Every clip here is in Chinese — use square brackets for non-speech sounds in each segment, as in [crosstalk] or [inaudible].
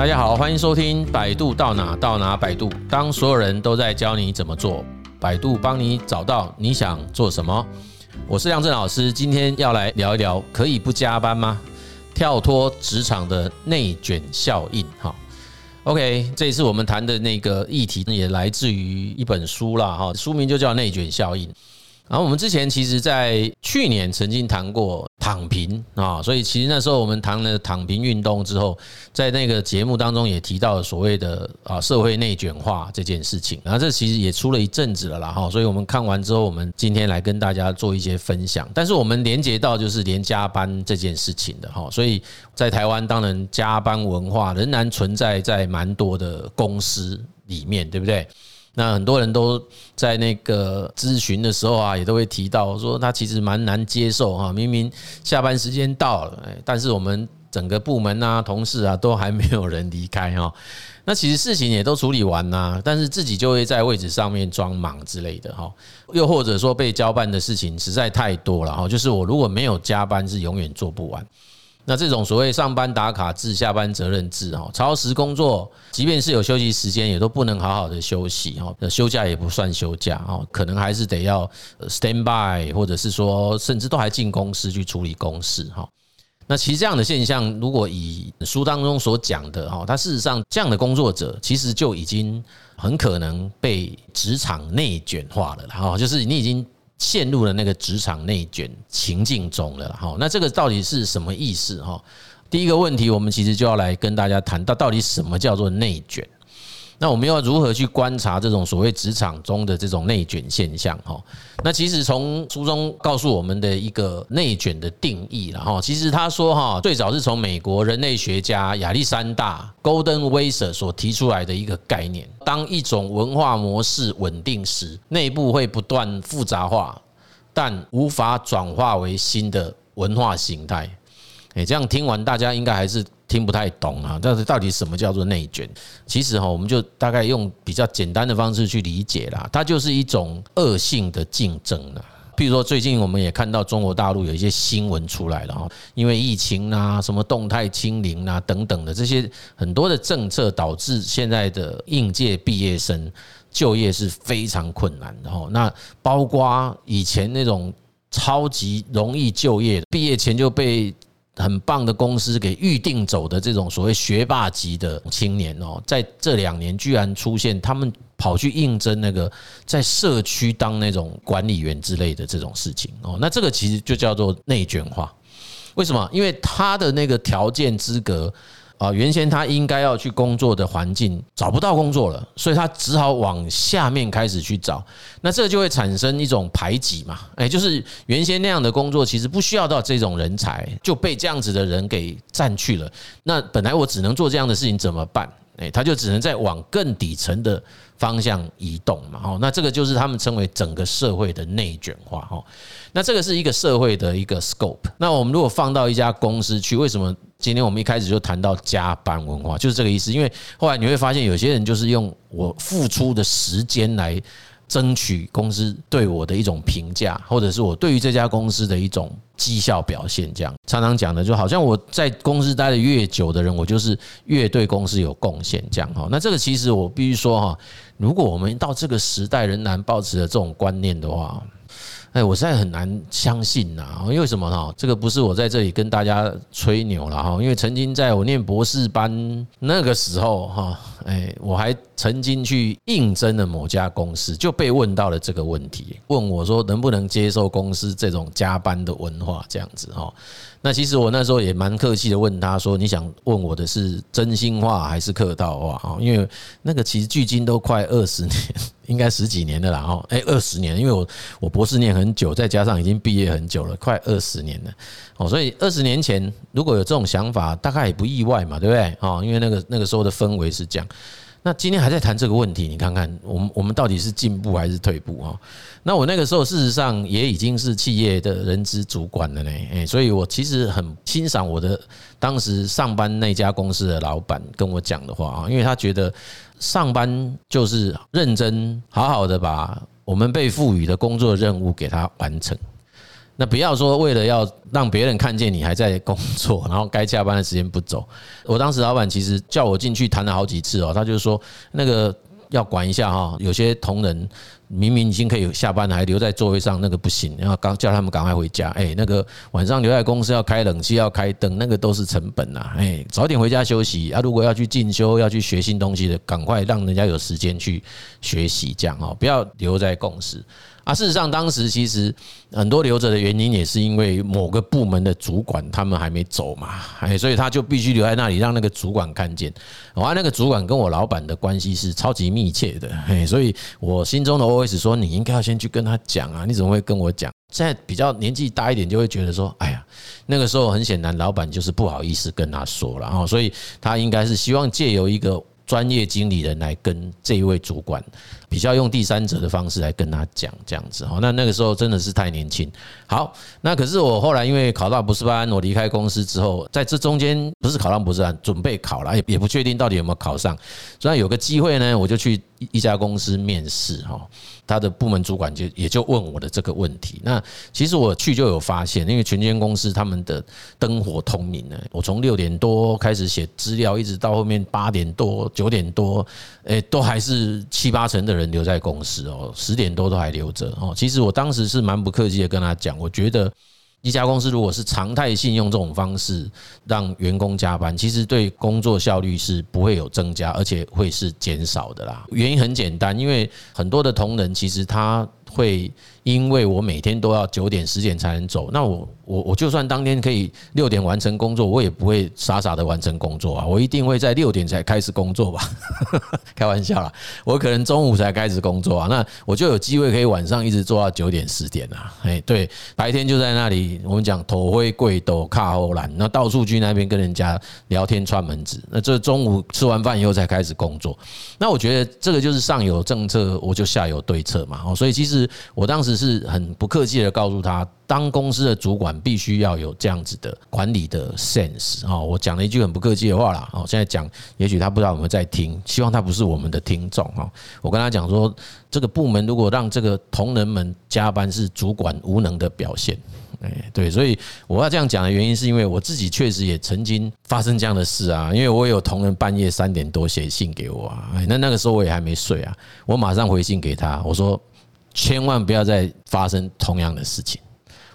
大家好，欢迎收听百度到哪到哪百度。当所有人都在教你怎么做，百度帮你找到你想做什么。我是亮震老师，今天要来聊一聊，可以不加班吗？跳脱职场的内卷效应。哈，OK，这一次我们谈的那个议题也来自于一本书啦。哈，书名就叫《内卷效应》。然后我们之前其实，在去年曾经谈过躺平啊，所以其实那时候我们谈了躺平运动之后，在那个节目当中也提到了所谓的啊社会内卷化这件事情。然后这其实也出了一阵子了啦哈，所以我们看完之后，我们今天来跟大家做一些分享。但是我们连接到就是连加班这件事情的哈，所以在台湾当然加班文化仍然存在在蛮多的公司里面，对不对？那很多人都在那个咨询的时候啊，也都会提到说，他其实蛮难接受哈，明明下班时间到了，但是我们整个部门啊、同事啊，都还没有人离开哈。那其实事情也都处理完呐，但是自己就会在位置上面装忙之类的哈，又或者说被交办的事情实在太多了哈，就是我如果没有加班，是永远做不完。那这种所谓上班打卡制、下班责任制，哈，超时工作，即便是有休息时间，也都不能好好的休息，哈，休假也不算休假，哦，可能还是得要 stand by，或者是说，甚至都还进公司去处理公事，哈。那其实这样的现象，如果以书当中所讲的，哈，它事实上这样的工作者，其实就已经很可能被职场内卷化了，哈，就是你已经。陷入了那个职场内卷情境中了哈，那这个到底是什么意思哈？第一个问题，我们其实就要来跟大家谈到，到底什么叫做内卷？那我们要如何去观察这种所谓职场中的这种内卷现象哈？那其实从书中告诉我们的一个内卷的定义了哈，其实他说哈，最早是从美国人类学家亚历山大 Golden Weser） 所提出来的一个概念。当一种文化模式稳定时，内部会不断复杂化，但无法转化为新的文化形态。诶，这样听完大家应该还是。听不太懂啊，但是到底什么叫做内卷？其实哈，我们就大概用比较简单的方式去理解啦，它就是一种恶性的竞争了。譬如说，最近我们也看到中国大陆有一些新闻出来了哈，因为疫情啊、什么动态清零啊等等的这些很多的政策，导致现在的应届毕业生就业是非常困难的哈。那包括以前那种超级容易就业，毕业前就被很棒的公司给预定走的这种所谓学霸级的青年哦，在这两年居然出现他们跑去应征那个在社区当那种管理员之类的这种事情哦，那这个其实就叫做内卷化。为什么？因为他的那个条件资格。啊，原先他应该要去工作的环境找不到工作了，所以他只好往下面开始去找。那这就会产生一种排挤嘛？哎，就是原先那样的工作其实不需要到这种人才，就被这样子的人给占去了。那本来我只能做这样的事情怎么办？哎，他就只能再往更底层的方向移动嘛。哦，那这个就是他们称为整个社会的内卷化。哈，那这个是一个社会的一个 scope。那我们如果放到一家公司去，为什么？今天我们一开始就谈到加班文化，就是这个意思。因为后来你会发现，有些人就是用我付出的时间来争取公司对我的一种评价，或者是我对于这家公司的一种绩效表现。这样常常讲的，就好像我在公司待的越久的人，我就是越对公司有贡献。这样哈，那这个其实我必须说哈，如果我们到这个时代仍然抱持着这种观念的话。哎，我实在很难相信呐，因为什么哈？这个不是我在这里跟大家吹牛了哈，因为曾经在我念博士班那个时候哈，哎，我还曾经去应征了某家公司，就被问到了这个问题，问我说能不能接受公司这种加班的文化这样子哈。那其实我那时候也蛮客气的问他说，你想问我的是真心话还是客套话哦？因为那个其实距今都快二十年。应该十几年的啦，哦，哎，二十年，因为我我博士念很久，再加上已经毕业很久了，快二十年了，哦，所以二十年前如果有这种想法，大概也不意外嘛，对不对？哦，因为那个那个时候的氛围是这样。那今天还在谈这个问题，你看看我们我们到底是进步还是退步啊？那我那个时候事实上也已经是企业的人资主管了呢，哎，所以我其实很欣赏我的当时上班那家公司的老板跟我讲的话啊，因为他觉得上班就是认真好好的把我们被赋予的工作任务给他完成。那不要说为了要让别人看见你还在工作，然后该下班的时间不走。[laughs] 我当时老板其实叫我进去谈了好几次哦，他就说那个要管一下哈，有些同仁。明明已经可以下班了，还留在座位上，那个不行。然后刚叫他们赶快回家。哎，那个晚上留在公司要开冷气，要开灯，那个都是成本呐。哎，早点回家休息啊！如果要去进修，要去学新东西的，赶快让人家有时间去学习，这样哦，不要留在公司。啊，事实上，当时其实很多留着的原因也是因为某个部门的主管他们还没走嘛，哎，所以他就必须留在那里，让那个主管看见。我那个主管跟我老板的关系是超级密切的，哎，所以我心中的 OS 说，你应该要先去跟他讲啊，你怎么会跟我讲？现在比较年纪大一点，就会觉得说，哎呀，那个时候很显然，老板就是不好意思跟他说了啊，所以他应该是希望借由一个。专业经理人来跟这一位主管，比较用第三者的方式来跟他讲这样子哈，那那个时候真的是太年轻。好，那可是我后来因为考到博士班，我离开公司之后，在这中间不是考到博士班，准备考了，也也不确定到底有没有考上。所以有个机会呢，我就去一家公司面试哈。他的部门主管就也就问我的这个问题。那其实我去就有发现，因为全间公司他们的灯火通明呢。我从六点多开始写资料，一直到后面八点多、九点多，诶，都还是七八成的人人留在公司哦，十点多都还留着哦。其实我当时是蛮不客气的跟他讲，我觉得。一家公司如果是常态性用这种方式让员工加班，其实对工作效率是不会有增加，而且会是减少的啦。原因很简单，因为很多的同仁其实他会。因为我每天都要九点十点才能走，那我我我就算当天可以六点完成工作，我也不会傻傻的完成工作啊，我一定会在六点才开始工作吧？[laughs] 开玩笑啦，我可能中午才开始工作啊，那我就有机会可以晚上一直做到九点十点啊。哎，对，白天就在那里，我们讲头灰贵斗卡后兰，那到处去那边跟人家聊天串门子，那这中午吃完饭以后才开始工作。那我觉得这个就是上有政策，我就下有对策嘛。哦，所以其实我当时。是很不客气的告诉他，当公司的主管必须要有这样子的管理的 sense 啊！我讲了一句很不客气的话啦，哦，现在讲，也许他不知道我们在听，希望他不是我们的听众啊。我跟他讲说，这个部门如果让这个同仁们加班，是主管无能的表现。哎，对，所以我要这样讲的原因，是因为我自己确实也曾经发生这样的事啊。因为我有同仁半夜三点多写信给我啊，那那个时候我也还没睡啊，我马上回信给他，我说。千万不要再发生同样的事情，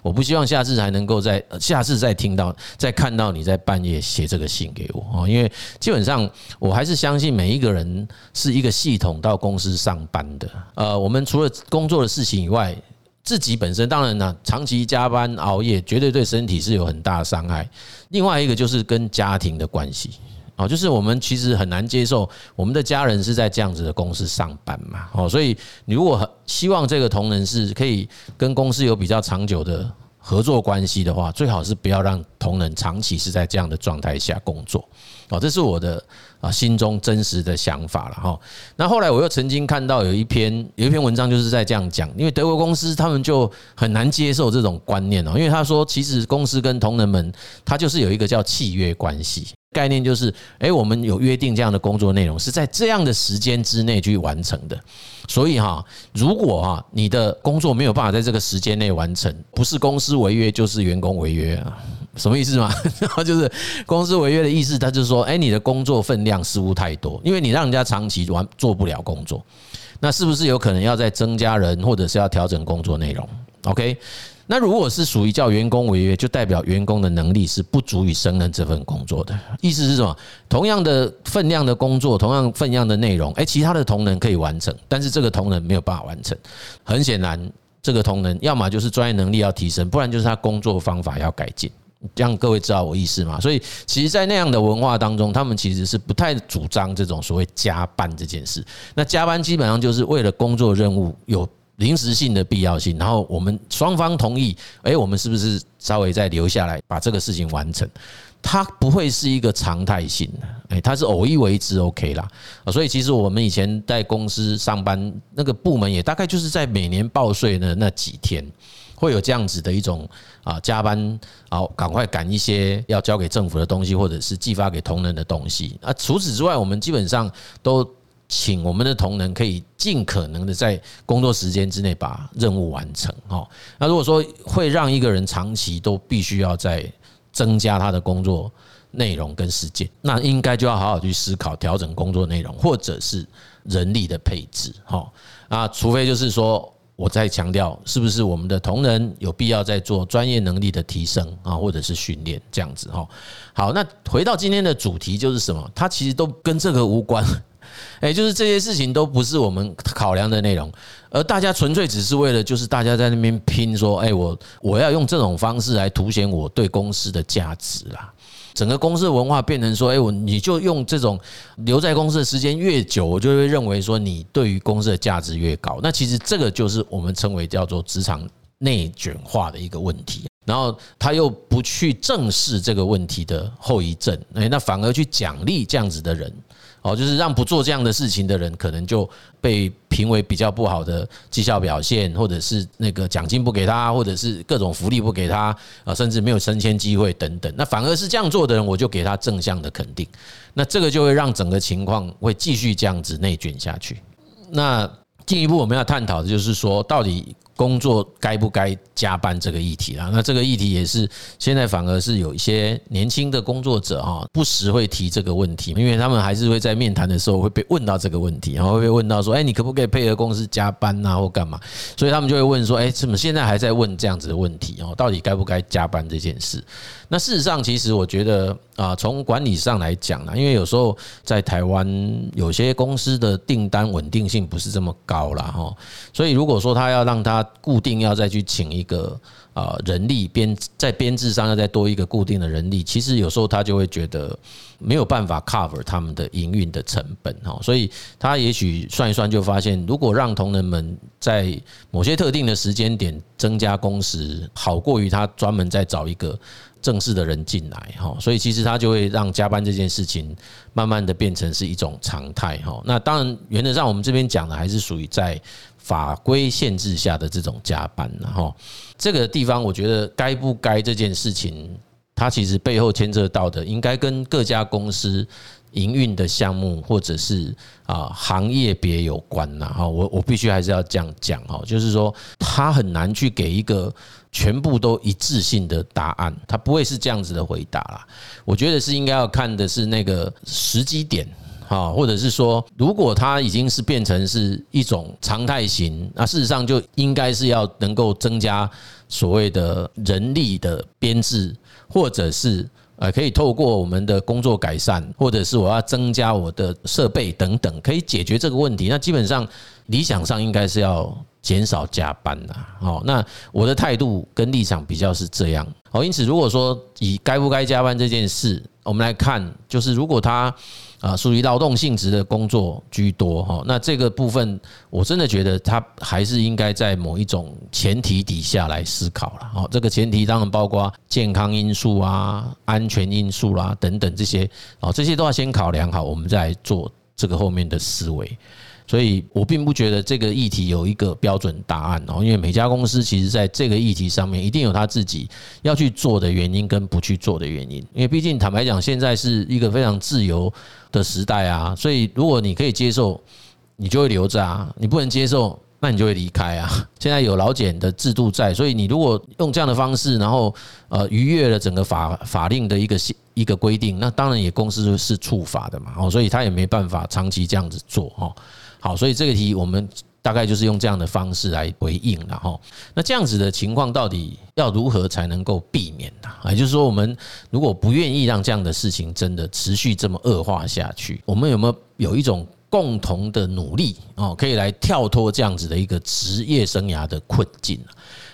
我不希望下次还能够在下次再听到、再看到你在半夜写这个信给我哦，因为基本上我还是相信每一个人是一个系统到公司上班的。呃，我们除了工作的事情以外，自己本身当然呢，长期加班熬夜绝对对身体是有很大的伤害。另外一个就是跟家庭的关系。哦，就是我们其实很难接受我们的家人是在这样子的公司上班嘛。哦，所以你如果很希望这个同仁是可以跟公司有比较长久的合作关系的话，最好是不要让同仁长期是在这样的状态下工作。哦，这是我的啊心中真实的想法了哈。那后来我又曾经看到有一篇有一篇文章就是在这样讲，因为德国公司他们就很难接受这种观念哦，因为他说其实公司跟同仁们他就是有一个叫契约关系。概念就是，诶，我们有约定这样的工作内容是在这样的时间之内去完成的，所以哈，如果哈你的工作没有办法在这个时间内完成，不是公司违约就是员工违约啊，什么意思嘛？[laughs] 然后就是公司违约的意思，他就是说，诶，你的工作分量似乎太多，因为你让人家长期完做不了工作，那是不是有可能要再增加人，或者是要调整工作内容？？OK。那如果是属于叫员工违约，就代表员工的能力是不足以胜任这份工作的。意思是什么？同样的分量的工作，同样分量的内容，诶，其他的同仁可以完成，但是这个同仁没有办法完成。很显然，这个同仁要么就是专业能力要提升，不然就是他工作方法要改进。这样各位知道我意思吗？所以，其实，在那样的文化当中，他们其实是不太主张这种所谓加班这件事。那加班基本上就是为了工作任务有。临时性的必要性，然后我们双方同意，诶，我们是不是稍微再留下来把这个事情完成？它不会是一个常态性的，诶，它是偶一为之，OK 啦。所以其实我们以前在公司上班，那个部门也大概就是在每年报税的那几天，会有这样子的一种啊加班啊，赶快赶一些要交给政府的东西，或者是寄发给同仁的东西。啊，除此之外，我们基本上都。请我们的同仁可以尽可能的在工作时间之内把任务完成。哈，那如果说会让一个人长期都必须要在增加他的工作内容跟时间，那应该就要好好去思考调整工作内容，或者是人力的配置。哈，啊，除非就是说。我再强调，是不是我们的同仁有必要在做专业能力的提升啊，或者是训练这样子哈？好，那回到今天的主题就是什么？它其实都跟这个无关，诶，就是这些事情都不是我们考量的内容，而大家纯粹只是为了就是大家在那边拼说，诶，我我要用这种方式来凸显我对公司的价值啦。整个公司的文化变成说，哎，我你就用这种留在公司的时间越久，我就会认为说你对于公司的价值越高。那其实这个就是我们称为叫做职场内卷化的一个问题。然后他又不去正视这个问题的后遗症，哎，那反而去奖励这样子的人。哦，就是让不做这样的事情的人，可能就被评为比较不好的绩效表现，或者是那个奖金不给他，或者是各种福利不给他啊，甚至没有升迁机会等等。那反而是这样做的人，我就给他正向的肯定。那这个就会让整个情况会继续这样子内卷下去。那进一步我们要探讨的就是说，到底。工作该不该加班这个议题啦，那这个议题也是现在反而是有一些年轻的工作者哈，不时会提这个问题，因为他们还是会在面谈的时候会被问到这个问题，然后会被问到说，哎，你可不可以配合公司加班呐，或干嘛？所以他们就会问说，哎，怎么现在还在问这样子的问题哦？到底该不该加班这件事？那事实上，其实我觉得啊，从管理上来讲呢，因为有时候在台湾有些公司的订单稳定性不是这么高了哈，所以如果说他要让他固定要再去请一个啊人力编在编制上要再多一个固定的人力，其实有时候他就会觉得没有办法 cover 他们的营运的成本哈，所以他也许算一算就发现，如果让同仁们在某些特定的时间点增加工时，好过于他专门再找一个。正式的人进来哈，所以其实他就会让加班这件事情慢慢的变成是一种常态哈。那当然，原则上我们这边讲的还是属于在法规限制下的这种加班哈。这个地方我觉得该不该这件事情，它其实背后牵涉到的，应该跟各家公司营运的项目或者是啊行业别有关呐哈。我我必须还是要这样讲哈，就是说他很难去给一个。全部都一致性的答案，他不会是这样子的回答啦。我觉得是应该要看的是那个时机点，哈，或者是说，如果它已经是变成是一种常态型，那事实上就应该是要能够增加所谓的人力的编制，或者是呃可以透过我们的工作改善，或者是我要增加我的设备等等，可以解决这个问题。那基本上理想上应该是要。减少加班呐，好，那我的态度跟立场比较是这样，好，因此如果说以该不该加班这件事，我们来看，就是如果他啊属于劳动性质的工作居多哈，那这个部分我真的觉得它还是应该在某一种前提底下来思考了，好，这个前提当然包括健康因素啊、安全因素啦等等这些，哦，这些都要先考量好，我们再来做这个后面的思维。所以我并不觉得这个议题有一个标准答案哦，因为每家公司其实在这个议题上面一定有他自己要去做的原因跟不去做的原因。因为毕竟坦白讲，现在是一个非常自由的时代啊，所以如果你可以接受，你就会留着啊；你不能接受，那你就会离开啊。[laughs] 现在有老检的制度在，所以你如果用这样的方式，然后呃逾越了整个法法令的一个一个规定，那当然也公司是处罚的嘛。哦，所以他也没办法长期这样子做哈。好，所以这个题我们大概就是用这样的方式来回应了哈。那这样子的情况到底要如何才能够避免呢？也就是说，我们如果不愿意让这样的事情真的持续这么恶化下去，我们有没有有一种共同的努力哦，可以来跳脱这样子的一个职业生涯的困境？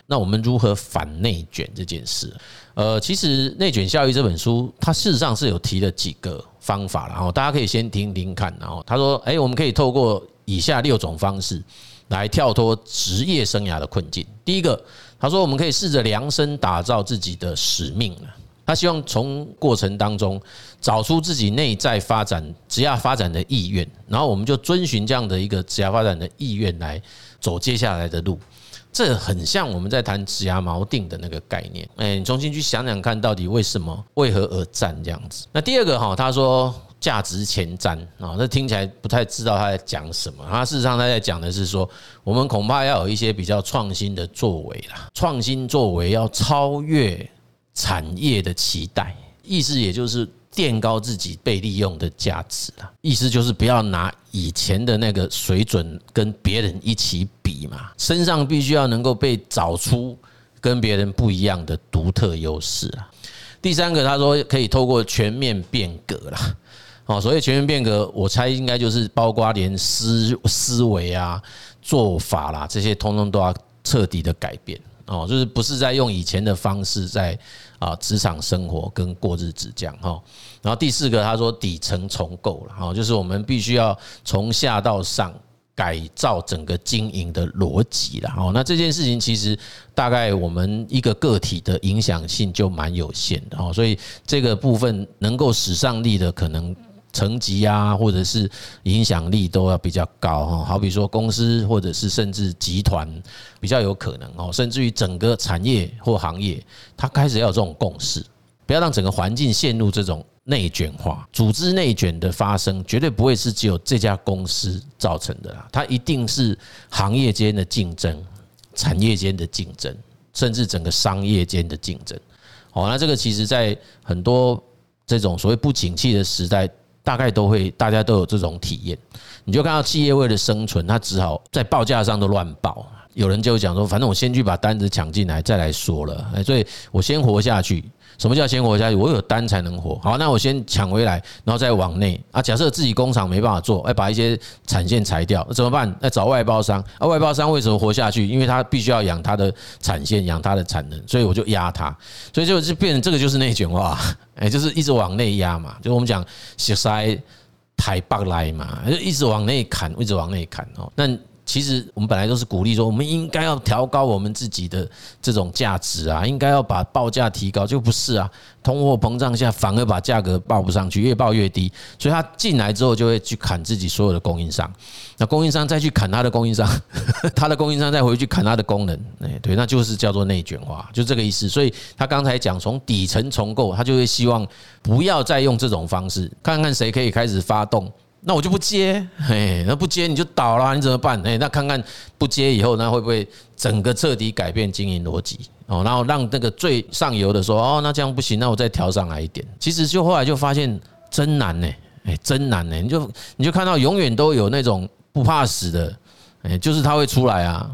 那我们如何反内卷这件事？呃，其实《内卷效应》这本书，它事实上是有提了几个方法，然后大家可以先听听看。然后他说：“哎，我们可以透过以下六种方式来跳脱职业生涯的困境。第一个，他说我们可以试着量身打造自己的使命了。他希望从过程当中找出自己内在发展职业发展的意愿，然后我们就遵循这样的一个职业发展的意愿来走接下来的路。这很像我们在谈职业锚定的那个概念。哎，你重新去想想看，到底为什么、为何而战这样子？那第二个哈，他说。价值前瞻啊，这听起来不太知道他在讲什么。他事实上他在讲的是说，我们恐怕要有一些比较创新的作为啦，创新作为要超越产业的期待，意思也就是垫高自己被利用的价值啦。意思就是不要拿以前的那个水准跟别人一起比嘛，身上必须要能够被找出跟别人不一样的独特优势啊。第三个，他说可以透过全面变革啦。哦，所以全面变革，我猜应该就是包括连思思维啊、做法啦，这些通通都要彻底的改变哦，就是不是在用以前的方式在啊职场生活跟过日子这样哈。然后第四个，他说底层重构了哈，就是我们必须要从下到上改造整个经营的逻辑了哦。那这件事情其实大概我们一个个体的影响性就蛮有限的哦，所以这个部分能够使上力的可能。层级啊，或者是影响力都要比较高哈。好比说公司，或者是甚至集团，比较有可能哦。甚至于整个产业或行业，它开始要有这种共识，不要让整个环境陷入这种内卷化。组织内卷的发生，绝对不会是只有这家公司造成的啦，它一定是行业间的竞争、产业间的竞争，甚至整个商业间的竞争。好，那这个其实在很多这种所谓不景气的时代。大概都会，大家都有这种体验。你就看到企业为了生存，他只好在报价上都乱报。有人就讲说，反正我先去把单子抢进来，再来说了。哎，所以我先活下去。什么叫先活下去？我有单才能活。好，那我先抢回来，然后再往内啊。假设自己工厂没办法做，哎，把一些产线裁掉，那怎么办？那找外包商啊。外包商为什么活下去？因为他必须要养他的产线，养他的产能，所以我就压他。所以就就变成这个就是内卷化，哎，就是一直往内压嘛。就我们讲西塞台北来嘛，就一直往内砍，一直往内砍哦。那其实我们本来都是鼓励说，我们应该要调高我们自己的这种价值啊，应该要把报价提高，就不是啊。通货膨胀下反而把价格报不上去，越报越低。所以他进来之后就会去砍自己所有的供应商，那供应商再去砍他的供应商，[laughs] 他的供应商再回去砍他的功能，哎，对，那就是叫做内卷化，就这个意思。所以他刚才讲从底层重构，他就会希望不要再用这种方式，看看谁可以开始发动。那我就不接，嘿，那不接你就倒了，你怎么办？嘿，那看看不接以后，那会不会整个彻底改变经营逻辑？哦，然后让那个最上游的说，哦，那这样不行，那我再调上来一点。其实就后来就发现真难呢，哎，真难呢。你就你就看到永远都有那种不怕死的，哎，就是他会出来啊。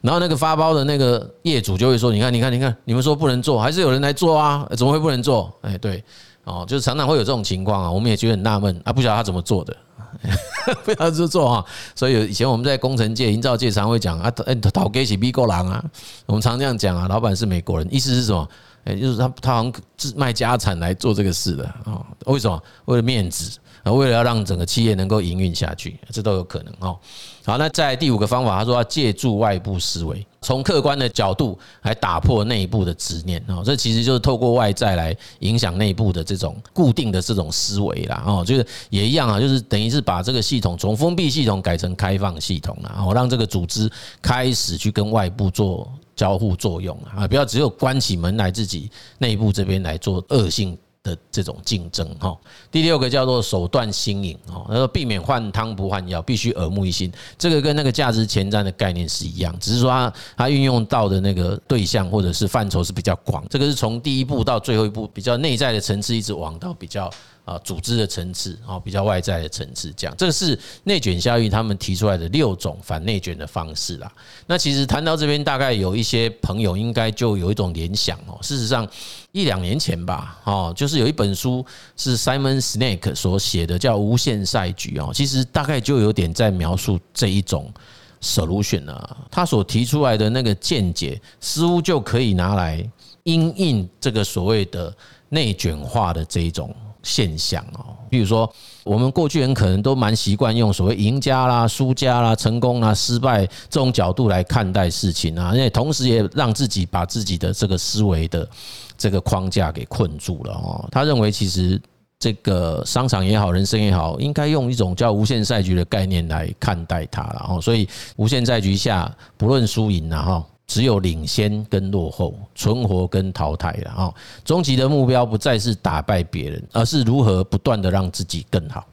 然后那个发包的那个业主就会说，你看，你看，你看，你们说不能做，还是有人来做啊？怎么会不能做？哎，对，哦，就是常常会有这种情况啊。我们也觉得很纳闷啊，不晓得他怎么做的。[laughs] 不要这做啊！所以以前我们在工程界、营造界常会讲啊，讨给起美国人啊，我们常这样讲啊。老板是美国人，意思是什么？哎，就是他他好像是卖家产来做这个事的啊？为什么？为了面子啊。为了要让整个企业能够营运下去，这都有可能哦。好，那在第五个方法，他说要借助外部思维，从客观的角度来打破内部的执念哦。这其实就是透过外在来影响内部的这种固定的这种思维啦哦，就是也一样啊，就是等于是把这个系统从封闭系统改成开放系统了，然后让这个组织开始去跟外部做交互作用啊，不要只有关起门来自己内部这边来做恶性。的这种竞争哈，第六个叫做手段新颖哦，他说避免换汤不换药，必须耳目一新。这个跟那个价值前瞻的概念是一样，只是说它它运用到的那个对象或者是范畴是比较广。这个是从第一步到最后一步比较内在的层次，一直往到比较。啊，组织的层次啊，比较外在的层次，这样，这个是内卷效应他们提出来的六种反内卷的方式啦。那其实谈到这边，大概有一些朋友应该就有一种联想哦。事实上，一两年前吧，哦，就是有一本书是 Simon Sinek 所写的，叫《无限赛局》哦。其实大概就有点在描述这一种 solution 啊，他所提出来的那个见解，似乎就可以拿来因应这个所谓的内卷化的这一种。现象哦，比如说，我们过去人可能都蛮习惯用所谓赢家啦、输家啦、成功啦、失败这种角度来看待事情啊，因为同时也让自己把自己的这个思维的这个框架给困住了哦。他认为，其实这个商场也好，人生也好，应该用一种叫无限赛局的概念来看待它了哦。所以，无限赛局下不论输赢啊哈，只有领先跟落后，存活跟淘汰了啊。终极的目标不再是打败别人，而是如何不断的让自己更好。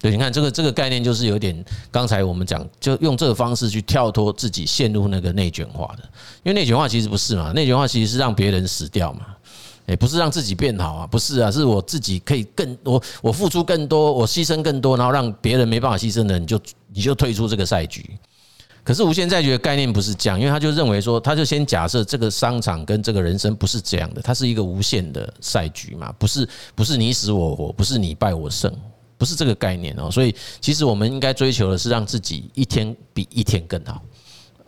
对，你看这个这个概念就是有点，刚才我们讲，就用这个方式去跳脱自己陷入那个内卷化的，因为内卷化其实不是嘛，内卷化其实是让别人死掉嘛，诶，不是让自己变好啊，不是啊，是我自己可以更我我付出更多，我牺牲更多，然后让别人没办法牺牲的，你就你就退出这个赛局。可是无限赛局的概念不是这样，因为他就认为说，他就先假设这个商场跟这个人生不是这样的，它是一个无限的赛局嘛，不是不是你死我活，不是你败我胜。不是这个概念哦，所以其实我们应该追求的是让自己一天比一天更好，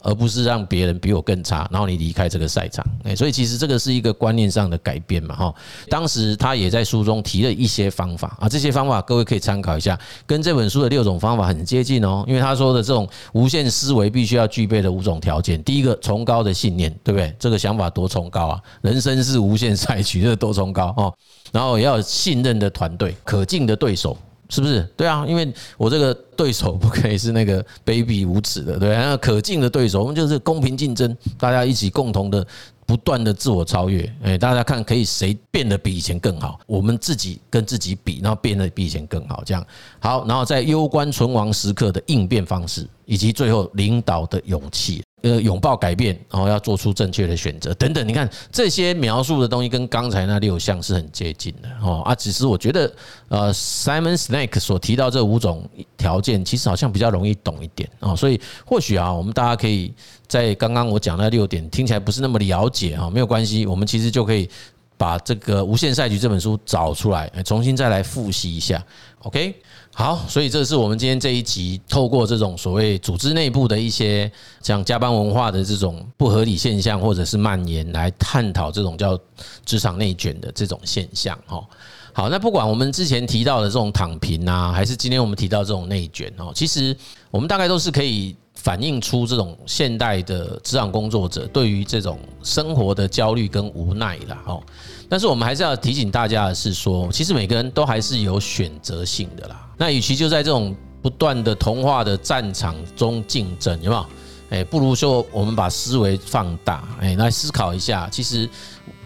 而不是让别人比我更差，然后你离开这个赛场。诶，所以其实这个是一个观念上的改变嘛，哈。当时他也在书中提了一些方法啊，这些方法各位可以参考一下，跟这本书的六种方法很接近哦。因为他说的这种无限思维必须要具备的五种条件，第一个崇高的信念，对不对？这个想法多崇高啊！人生是无限 [laughs] 赛局，这多崇高哦。然后也要信任的团队，可敬的对手。是不是？对啊，因为我这个对手不可以是那个卑鄙无耻的，对，那可敬的对手，我们就是公平竞争，大家一起共同的不断的自我超越。哎，大家看可以谁变得比以前更好？我们自己跟自己比，然后变得比以前更好，这样好。然后在攸关存亡时刻的应变方式，以及最后领导的勇气。呃，拥抱改变，然后要做出正确的选择，等等。你看这些描述的东西，跟刚才那六项是很接近的哦。啊，只是我觉得，呃，Simon Snake 所提到这五种条件，其实好像比较容易懂一点哦。所以或许啊，我们大家可以在刚刚我讲那六点听起来不是那么了解啊，没有关系，我们其实就可以把这个《无限赛局》这本书找出来，重新再来复习一下。OK。好，所以这是我们今天这一集透过这种所谓组织内部的一些像加班文化的这种不合理现象，或者是蔓延，来探讨这种叫职场内卷的这种现象。哈，好，那不管我们之前提到的这种躺平啊，还是今天我们提到这种内卷哦，其实我们大概都是可以反映出这种现代的职场工作者对于这种生活的焦虑跟无奈啦。哦。但是我们还是要提醒大家的是说，其实每个人都还是有选择性的啦。那与其就在这种不断的同化的战场中竞争，有没有？诶，不如说我们把思维放大，诶，来思考一下，其实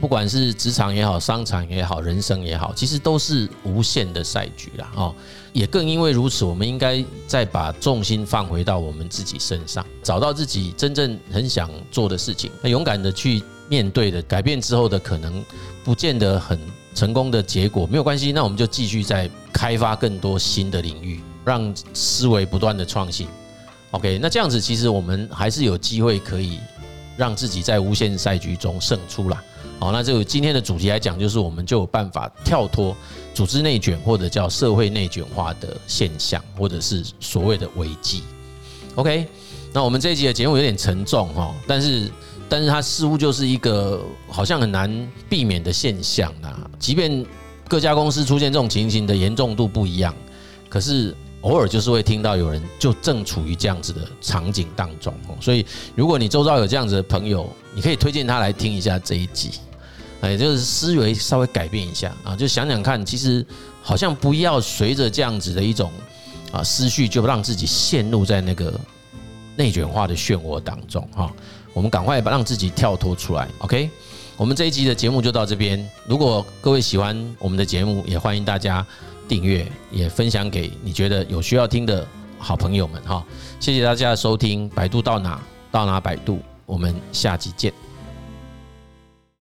不管是职场也好，商场也好，人生也好，其实都是无限的赛局啦。哦，也更因为如此，我们应该再把重心放回到我们自己身上，找到自己真正很想做的事情，那勇敢的去面对的，改变之后的可能。不见得很成功的结果没有关系，那我们就继续再开发更多新的领域，让思维不断的创新。OK，那这样子其实我们还是有机会可以让自己在无限赛局中胜出啦。好，那就今天的主题来讲，就是我们就有办法跳脱组织内卷或者叫社会内卷化的现象，或者是所谓的危机。OK，那我们这一集的节目有点沉重哈，但是。但是它似乎就是一个好像很难避免的现象啊！即便各家公司出现这种情形的严重度不一样，可是偶尔就是会听到有人就正处于这样子的场景当中哦。所以如果你周遭有这样子的朋友，你可以推荐他来听一下这一集，哎，就是思维稍微改变一下啊，就想想看，其实好像不要随着这样子的一种啊思绪，就让自己陷入在那个内卷化的漩涡当中哈。我们赶快把让自己跳脱出来，OK？我们这一集的节目就到这边。如果各位喜欢我们的节目，也欢迎大家订阅，也分享给你觉得有需要听的好朋友们哈。谢谢大家的收听，百度到哪到哪百度，我们下集见。